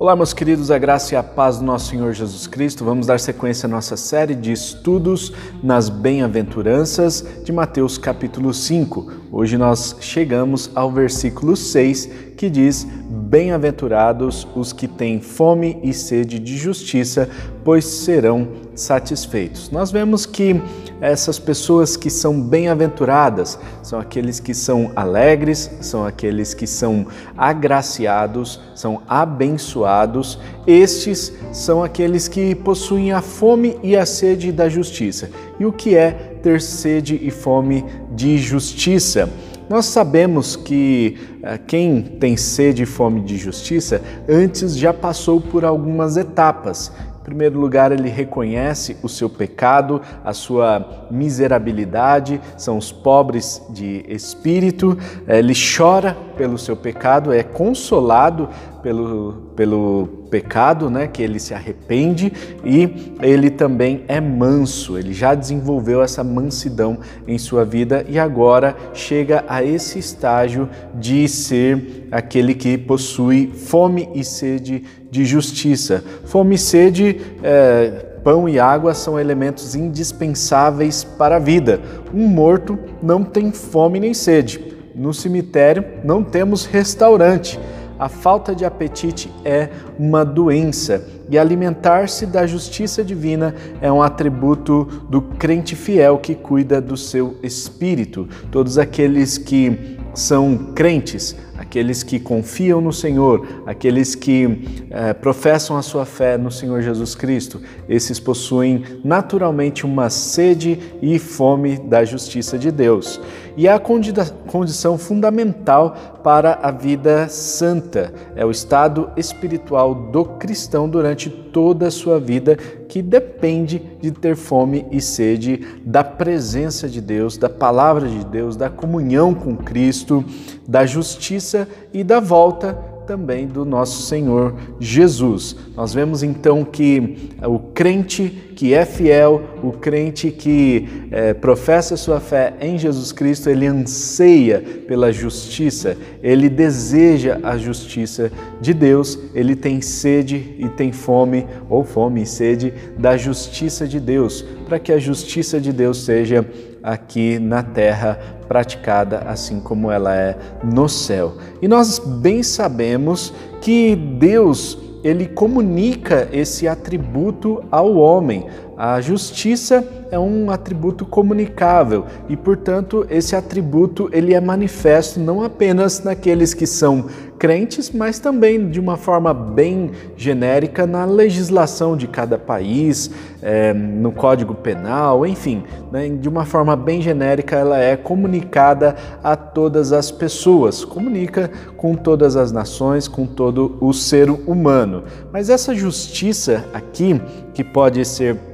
Olá, meus queridos, a graça e a paz do nosso Senhor Jesus Cristo. Vamos dar sequência à nossa série de estudos nas bem-aventuranças de Mateus capítulo 5. Hoje nós chegamos ao versículo 6, que diz: Bem-aventurados os que têm fome e sede de justiça, pois serão satisfeitos. Nós vemos que essas pessoas que são bem-aventuradas são aqueles que são alegres, são aqueles que são agraciados, são abençoados. Estes são aqueles que possuem a fome e a sede da justiça. E o que é ter sede e fome de justiça? Nós sabemos que eh, quem tem sede e fome de justiça antes já passou por algumas etapas. Primeiro lugar, ele reconhece o seu pecado, a sua miserabilidade, são os pobres de espírito, ele chora pelo seu pecado, é consolado pelo, pelo pecado, né, que ele se arrepende e ele também é manso, ele já desenvolveu essa mansidão em sua vida e agora chega a esse estágio de ser aquele que possui fome e sede de justiça. Fome e sede, é, pão e água são elementos indispensáveis para a vida. Um morto não tem fome nem sede. No cemitério não temos restaurante. A falta de apetite é uma doença e alimentar-se da justiça divina é um atributo do crente fiel que cuida do seu espírito. Todos aqueles que são crentes, aqueles que confiam no Senhor, aqueles que eh, professam a sua fé no Senhor Jesus Cristo, esses possuem naturalmente uma sede e fome da justiça de Deus. E é a condição fundamental para a vida santa, é o estado espiritual do cristão durante toda a sua vida, que depende de ter fome e sede da presença de Deus, da palavra de Deus, da comunhão com Cristo, da justiça e da volta também do nosso Senhor Jesus. Nós vemos então que o crente que é fiel, o crente que é, professa sua fé em Jesus Cristo, ele anseia pela justiça, ele deseja a justiça de Deus, ele tem sede e tem fome, ou fome e sede, da justiça de Deus, para que a justiça de Deus seja aqui na terra praticada assim como ela é no céu. E nós bem sabemos que Deus ele comunica esse atributo ao homem. A justiça é um atributo comunicável e, portanto, esse atributo ele é manifesto não apenas naqueles que são crentes, mas também de uma forma bem genérica na legislação de cada país, é, no Código Penal, enfim, né, de uma forma bem genérica ela é comunicada a todas as pessoas, comunica com todas as nações, com todo o ser humano. Mas essa justiça aqui, que pode ser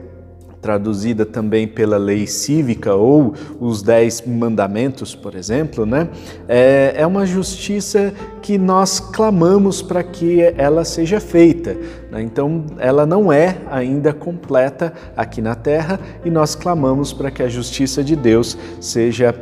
traduzida também pela lei cívica ou os dez mandamentos, por exemplo, né? É, é uma justiça que nós clamamos para que ela seja feita. Né? Então, ela não é ainda completa aqui na terra e nós clamamos para que a justiça de Deus seja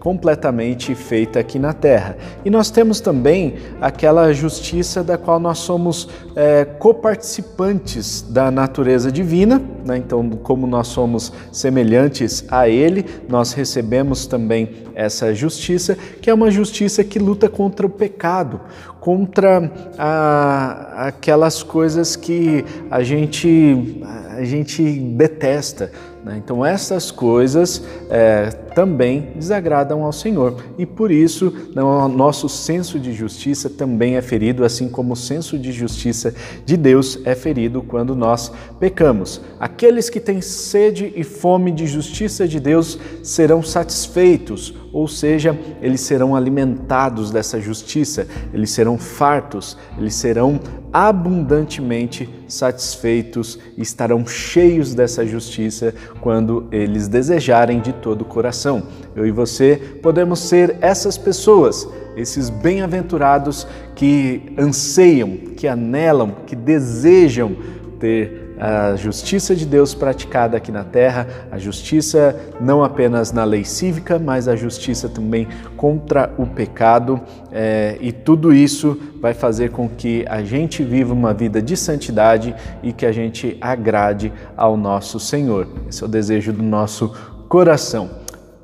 completamente feita aqui na terra. E nós temos também aquela justiça da qual nós somos é, coparticipantes da natureza divina, né? então, como nós somos semelhantes a Ele, nós recebemos também essa justiça, que é uma justiça que luta contra o pecado, contra a, aquelas coisas que a gente, a gente detesta. Né? Então, essas coisas é, também desagradam ao Senhor e por isso nosso senso de justiça também é ferido, assim como o senso de justiça de Deus é ferido quando nós pecamos. Aqueles que têm sede e fome de justiça de Deus serão satisfeitos, ou seja, eles serão alimentados dessa justiça, eles serão fartos, eles serão abundantemente satisfeitos e estarão cheios dessa justiça quando eles desejarem de todo o coração. Eu e você podemos ser essas pessoas, esses bem-aventurados que anseiam, que anelam, que desejam ter a justiça de Deus praticada aqui na terra, a justiça não apenas na lei cívica, mas a justiça também contra o pecado, é, e tudo isso vai fazer com que a gente viva uma vida de santidade e que a gente agrade ao nosso Senhor. Esse é o desejo do nosso coração.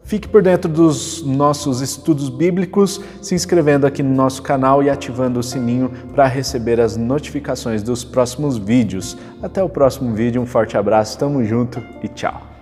Fique por dentro dos nossos estudos bíblicos, se inscrevendo aqui no nosso canal e ativando o sininho para receber as notificações dos próximos vídeos. Até o próximo vídeo, um forte abraço, tamo junto e tchau!